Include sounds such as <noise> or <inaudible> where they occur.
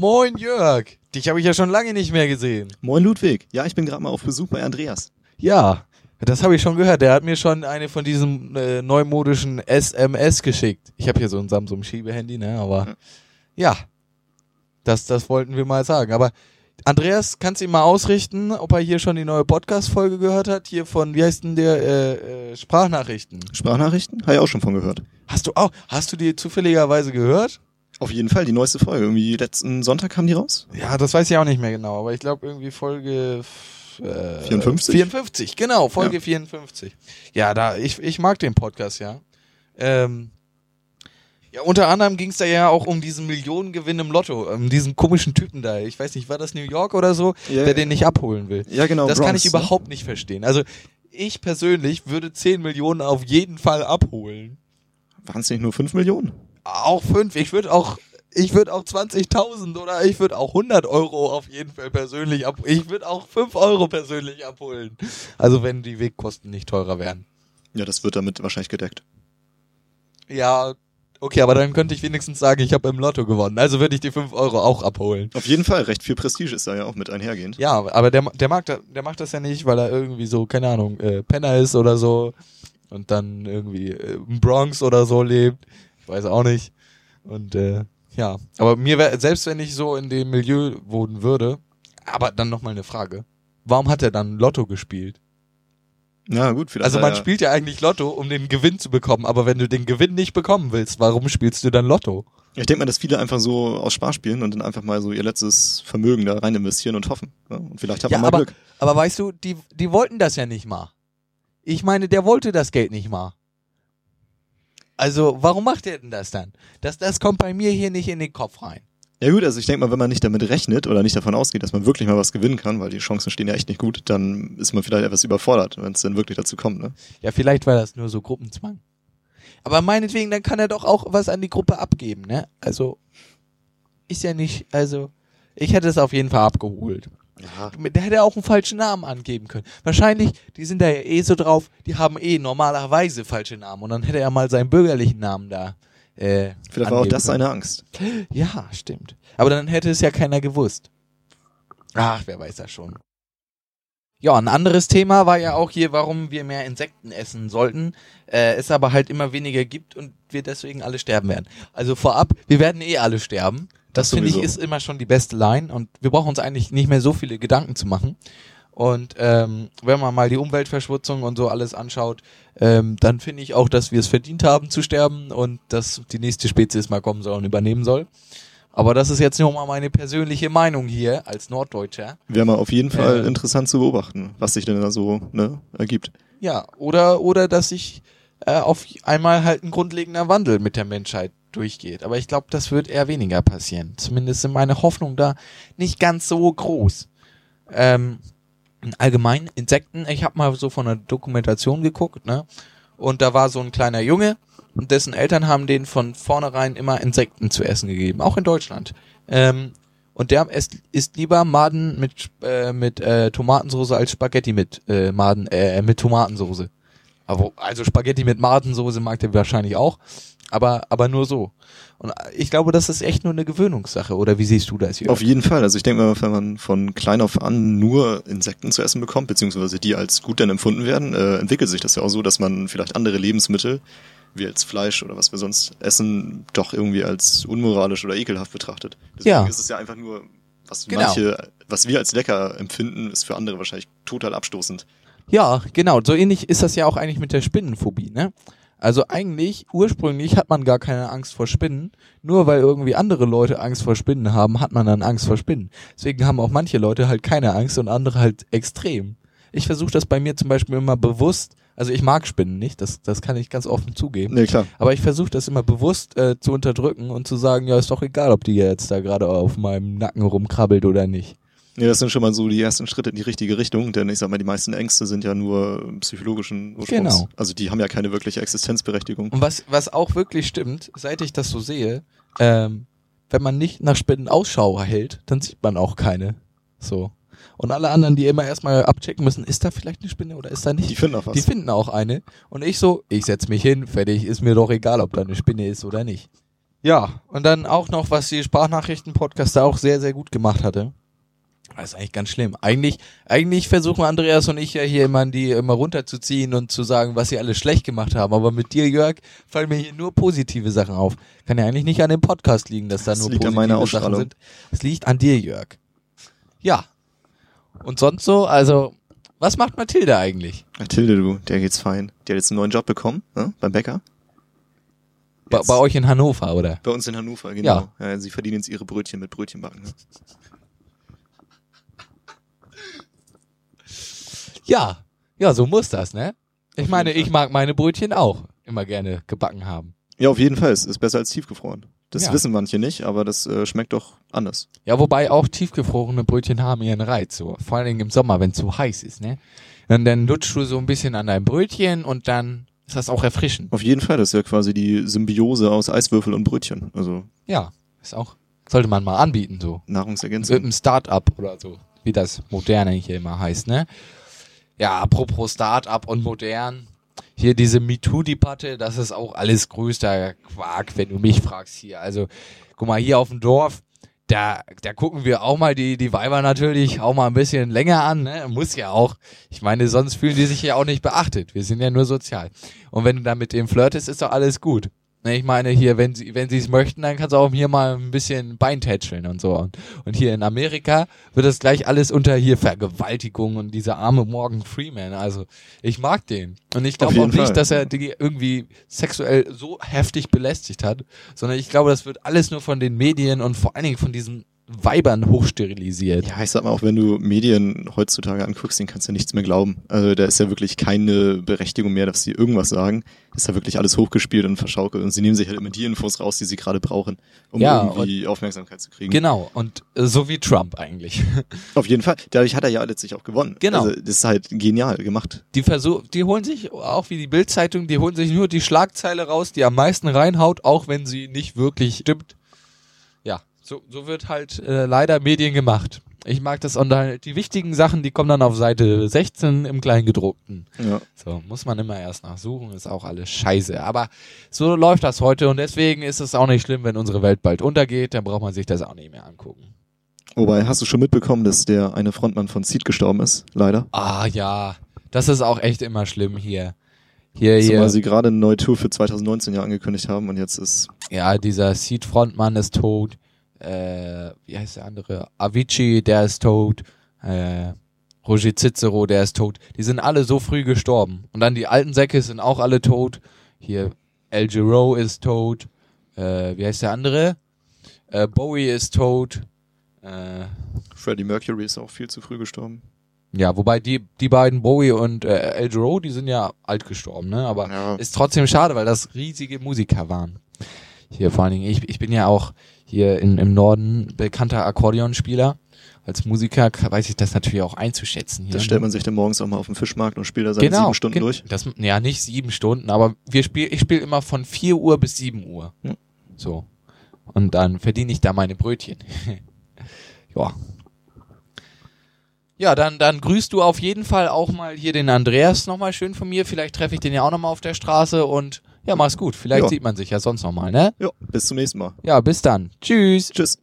Moin Jörg, dich habe ich ja schon lange nicht mehr gesehen. Moin Ludwig. Ja, ich bin gerade mal auf Besuch bei Andreas. Ja, das habe ich schon gehört. Der hat mir schon eine von diesen äh, neumodischen SMS geschickt. Ich habe hier so ein Samsung Schiebehandy, ne, aber ja. Das das wollten wir mal sagen, aber Andreas, kannst du ihm mal ausrichten, ob er hier schon die neue Podcast-Folge gehört hat? Hier von, wie heißt denn der, äh, äh, Sprachnachrichten. Sprachnachrichten? Habe ich auch schon von gehört. Hast du auch, hast du die zufälligerweise gehört? Auf jeden Fall, die neueste Folge. Irgendwie letzten Sonntag kam die raus. Ja, das weiß ich auch nicht mehr genau, aber ich glaube irgendwie Folge äh, 54? 54, genau, Folge 54. Ja, da, ich, ich mag den Podcast, ja. Ähm, ja, unter anderem ging es da ja auch um diesen Millionengewinn im Lotto, um diesen komischen Typen da. Ich weiß nicht, war das New York oder so, Ja, der den nicht abholen will. Ja, genau. Das kann Bronx, ich ne? überhaupt nicht verstehen. Also ich persönlich würde 10 Millionen auf jeden Fall abholen. Waren es nicht nur 5 Millionen? Auch 5. Ich würde auch, ich würde auch 20.000 oder ich würde auch 100 Euro auf jeden Fall persönlich ab. Ich würde auch 5 Euro persönlich abholen. Also wenn die Wegkosten nicht teurer wären. Ja, das wird damit wahrscheinlich gedeckt. Ja, okay, aber dann könnte ich wenigstens sagen, ich habe im Lotto gewonnen. Also würde ich die 5 Euro auch abholen. Auf jeden Fall, recht viel Prestige ist da ja auch mit einhergehend. Ja, aber der, der, mag der macht das ja nicht, weil er irgendwie so, keine Ahnung, äh, Penner ist oder so und dann irgendwie äh, im Bronx oder so lebt. Weiß auch nicht. Und äh, ja, aber mir wäre, selbst wenn ich so in dem Milieu wohnen würde, aber dann nochmal eine Frage. Warum hat er dann Lotto gespielt? Ja, gut, vielleicht. Also man er- spielt ja eigentlich Lotto, um den Gewinn zu bekommen, aber wenn du den Gewinn nicht bekommen willst, warum spielst du dann Lotto? Ich denke mal, dass viele einfach so aus Spaß spielen und dann einfach mal so ihr letztes Vermögen da rein investieren und hoffen. Ja, und vielleicht hat Ja, man mal aber, Glück. aber weißt du, die, die wollten das ja nicht mal. Ich meine, der wollte das Geld nicht mal. Also, warum macht er denn das dann? Das, das kommt bei mir hier nicht in den Kopf rein. Ja gut, also ich denke mal, wenn man nicht damit rechnet oder nicht davon ausgeht, dass man wirklich mal was gewinnen kann, weil die Chancen stehen ja echt nicht gut, dann ist man vielleicht etwas überfordert, wenn es dann wirklich dazu kommt. Ne? Ja, vielleicht war das nur so Gruppenzwang. Aber meinetwegen, dann kann er doch auch was an die Gruppe abgeben, ne? Also, ist ja nicht, also, ich hätte es auf jeden Fall abgeholt. Ja. Der hätte auch einen falschen Namen angeben können. Wahrscheinlich, die sind da ja eh so drauf, die haben eh normalerweise falsche Namen. Und dann hätte er mal seinen bürgerlichen Namen da. Äh, Vielleicht war auch das seine Angst. Ja, stimmt. Aber dann hätte es ja keiner gewusst. Ach, wer weiß das schon. Ja, ein anderes Thema war ja auch hier, warum wir mehr Insekten essen sollten, äh, es aber halt immer weniger gibt und wir deswegen alle sterben werden. Also vorab, wir werden eh alle sterben. Das, Das finde ich ist immer schon die beste Line und wir brauchen uns eigentlich nicht mehr so viele Gedanken zu machen. Und ähm, wenn man mal die Umweltverschmutzung und so alles anschaut, ähm, dann finde ich auch, dass wir es verdient haben zu sterben und dass die nächste Spezies mal kommen soll und übernehmen soll. Aber das ist jetzt nur mal meine persönliche Meinung hier als Norddeutscher. Wäre mal auf jeden Fall Äh. interessant zu beobachten, was sich denn da so ne, ergibt. Ja, oder, oder dass sich äh, auf einmal halt ein grundlegender Wandel mit der Menschheit durchgeht. Aber ich glaube, das wird eher weniger passieren. Zumindest sind meine Hoffnung da nicht ganz so groß. Ähm, allgemein, Insekten, ich habe mal so von einer Dokumentation geguckt, ne? Und da war so ein kleiner Junge und dessen Eltern haben den von vornherein immer Insekten zu essen gegeben, auch in Deutschland. Ähm, und der isst, isst lieber Maden mit, äh, mit äh, Tomatensauce als Spaghetti mit äh, Maden, äh, mit Tomatensauce. Aber, also Spaghetti mit Madensauce mag der wahrscheinlich auch, aber, aber nur so. Und ich glaube, das ist echt nur eine Gewöhnungssache, oder wie siehst du das hier? Auf jeden Fall. Also ich denke mal, wenn man von klein auf an nur Insekten zu essen bekommt, beziehungsweise die als gut dann empfunden werden, äh, entwickelt sich das ja auch so, dass man vielleicht andere Lebensmittel, wie als Fleisch oder was wir sonst essen, doch irgendwie als unmoralisch oder ekelhaft betrachtet. Deswegen Ja. ist es ja einfach nur, was Genau. manche, was wir als lecker empfinden, ist für andere wahrscheinlich total abstoßend. Ja, genau. So ähnlich ist das ja auch eigentlich mit der Spinnenphobie, ne? Also eigentlich, ursprünglich hat man gar keine Angst vor Spinnen. Nur weil irgendwie andere Leute Angst vor Spinnen haben, hat man dann Angst vor Spinnen. Deswegen haben auch manche Leute halt keine Angst und andere halt extrem. Ich versuche das bei mir zum Beispiel immer bewusst, also ich mag Spinnen nicht, das, das kann ich ganz offen zugeben. Nee, klar. Aber ich versuche das immer bewusst äh, zu unterdrücken und zu sagen, ja, ist doch egal, ob die jetzt da gerade auf meinem Nacken rumkrabbelt oder nicht. Nee, das sind schon mal so die ersten Schritte in die richtige Richtung, denn ich sag mal, die meisten Ängste sind ja nur psychologischen Ursprungs. Genau. Also die haben ja keine wirkliche Existenzberechtigung. Und was, was auch wirklich stimmt, seit ich das so sehe, ähm, wenn man nicht nach Spinnen Ausschau hält, dann sieht man auch keine. So. Und alle anderen, die immer erstmal abchecken müssen, ist da vielleicht eine Spinne oder ist da nicht? Die finden auch was. Die finden auch eine. Und ich so, ich setz mich hin, fertig, ist mir doch egal, ob da eine Spinne ist oder nicht. Ja, und dann auch noch, was die Sprachnachrichten-Podcaster auch sehr, sehr gut gemacht hatte. Das ist eigentlich ganz schlimm. Eigentlich, eigentlich versuchen Andreas und ich ja hier immer die immer runterzuziehen und zu sagen, was sie alles schlecht gemacht haben. Aber mit dir, Jörg, fallen mir hier nur positive Sachen auf. Kann ja eigentlich nicht an dem Podcast liegen, dass da Das nur positive Sachen sind. Es liegt an dir, Jörg. Ja. Und sonst so, also, was macht Mathilde eigentlich? Mathilde, du, der geht's fein. Die hat jetzt einen neuen Job bekommen, ne? beim Bäcker. Bei, bei euch in Hannover, oder? Bei uns in Hannover, genau. Ja. sie verdienen jetzt ihre Brötchen mit Brötchenbacken. Ne? Ja. Ja, so muss das, ne? Ich meine, ich mag meine Brötchen auch immer gerne gebacken haben. Ja, auf jeden Fall. Es ist besser als tiefgefroren. Das Ja. wissen manche nicht, aber das äh, schmeckt doch anders. Ja, wobei auch tiefgefrorene Brötchen haben ihren Reiz, so. Vor allen Dingen im Sommer, wenn es zu heiß ist, ne? Und dann lutschst du so ein bisschen an deinem Brötchen und dann ist das auch erfrischend. Auf jeden Fall, das ist ja quasi die Symbiose aus Eiswürfel und Brötchen. Also Ja, ist auch, sollte man mal anbieten, so. Mit Nahrungsergänzung. einem Start-up oder so, wie das moderne hier immer heißt, ne? Ja, apropos Start-up und modern. Hier diese MeToo-Debatte, das ist auch alles größter Quark, wenn du mich fragst hier. Also, guck mal, hier auf dem Dorf, da, da gucken wir auch mal die, die Weiber natürlich auch mal ein bisschen länger an, ne? Muss ja auch. Ich meine, sonst fühlen die sich ja auch nicht beachtet. Wir sind ja nur sozial. Und wenn du dann mit dem flirtest, ist doch alles gut. Ne, Ich meine, hier, wenn sie, wenn sie es möchten, dann kannst du auch hier mal ein bisschen Bein tätscheln und so. Und, und hier in Amerika wird das gleich alles unter hier Vergewaltigung und dieser arme Morgan Freeman. Also, ich mag den. Und ich glaube auch nicht, Fall. dass er die irgendwie sexuell so heftig belästigt hat, sondern ich glaube, das wird alles nur von den Medien und vor allen Dingen von diesen Weibern hochsterilisiert. Ja, ich sag mal, auch wenn du Medien heutzutage anguckst, den kannst du nichts mehr glauben. Also da ist ja wirklich keine Berechtigung mehr, dass sie irgendwas sagen. Ist ja wirklich alles hochgespielt und verschaukelt und sie nehmen sich halt immer die Infos raus, die sie gerade brauchen, um Ja, irgendwie Aufmerksamkeit zu kriegen. Genau, und äh, so wie Trump eigentlich. <laughs> Auf jeden Fall. Dadurch hat er ja letztlich auch gewonnen. Genau. Also das ist halt genial gemacht. Die versuch, die holen sich, auch wie die Bildzeitung, die holen sich nur die Schlagzeile raus, die am meisten reinhaut, auch wenn sie nicht wirklich stimmt. So, so wird halt äh, leider Medien gemacht. Ich mag das und die wichtigen Sachen, die kommen dann auf Seite 16 im Kleingedruckten. Ja. So, muss man immer erst nachsuchen, ist auch alles scheiße. Aber so läuft das heute und deswegen ist es auch nicht schlimm, wenn unsere Welt bald untergeht, dann braucht man sich das auch nicht mehr angucken. Wobei, hast du schon mitbekommen, dass der eine Frontmann von Seed gestorben ist? Leider. Ah ja, das ist auch echt immer schlimm hier. Hier, Zumal hier. sie gerade eine neue Tour für 2019 ja angekündigt haben und jetzt ist Ja, dieser Seed-Frontmann ist tot. Äh, wie heißt der andere? Avicii, der ist tot. Äh, Roger Cicero, der ist tot. Die sind alle so früh gestorben. Und dann die alten Säcke sind auch alle tot. Hier, El Giro ist tot. Äh, wie heißt der andere? Äh, Bowie ist tot. Äh, Freddie Mercury ist auch viel zu früh gestorben. ja, wobei die, die beiden, Bowie und äh, El Giro, die sind ja alt gestorben, ne? Aber Ja. ist trotzdem schade, weil das riesige Musiker waren. Hier vor allen Dingen, ich, ich bin ja auch hier in, im Norden bekannter Akkordeonspieler. Als Musiker weiß ich das natürlich auch einzuschätzen. Hier. Da stellt man sich dann morgens auch mal auf den Fischmarkt und spielt da seine genau, sieben Stunden durch. Das, ja, nicht sieben Stunden, aber wir spiel, ich spiele immer von 4 Uhr bis 7 Uhr. Ja. So. Und dann verdiene ich da meine Brötchen. <laughs> ja. Ja, dann, dann grüßt du auf jeden Fall auch mal hier den Andreas nochmal schön von mir. Vielleicht treffe ich den ja auch nochmal auf der Straße und ja, mach's gut. Vielleicht Ja. sieht man sich ja sonst nochmal, ne? Ja, bis zum nächsten Mal. Ja, bis dann. Tschüss. Tschüss.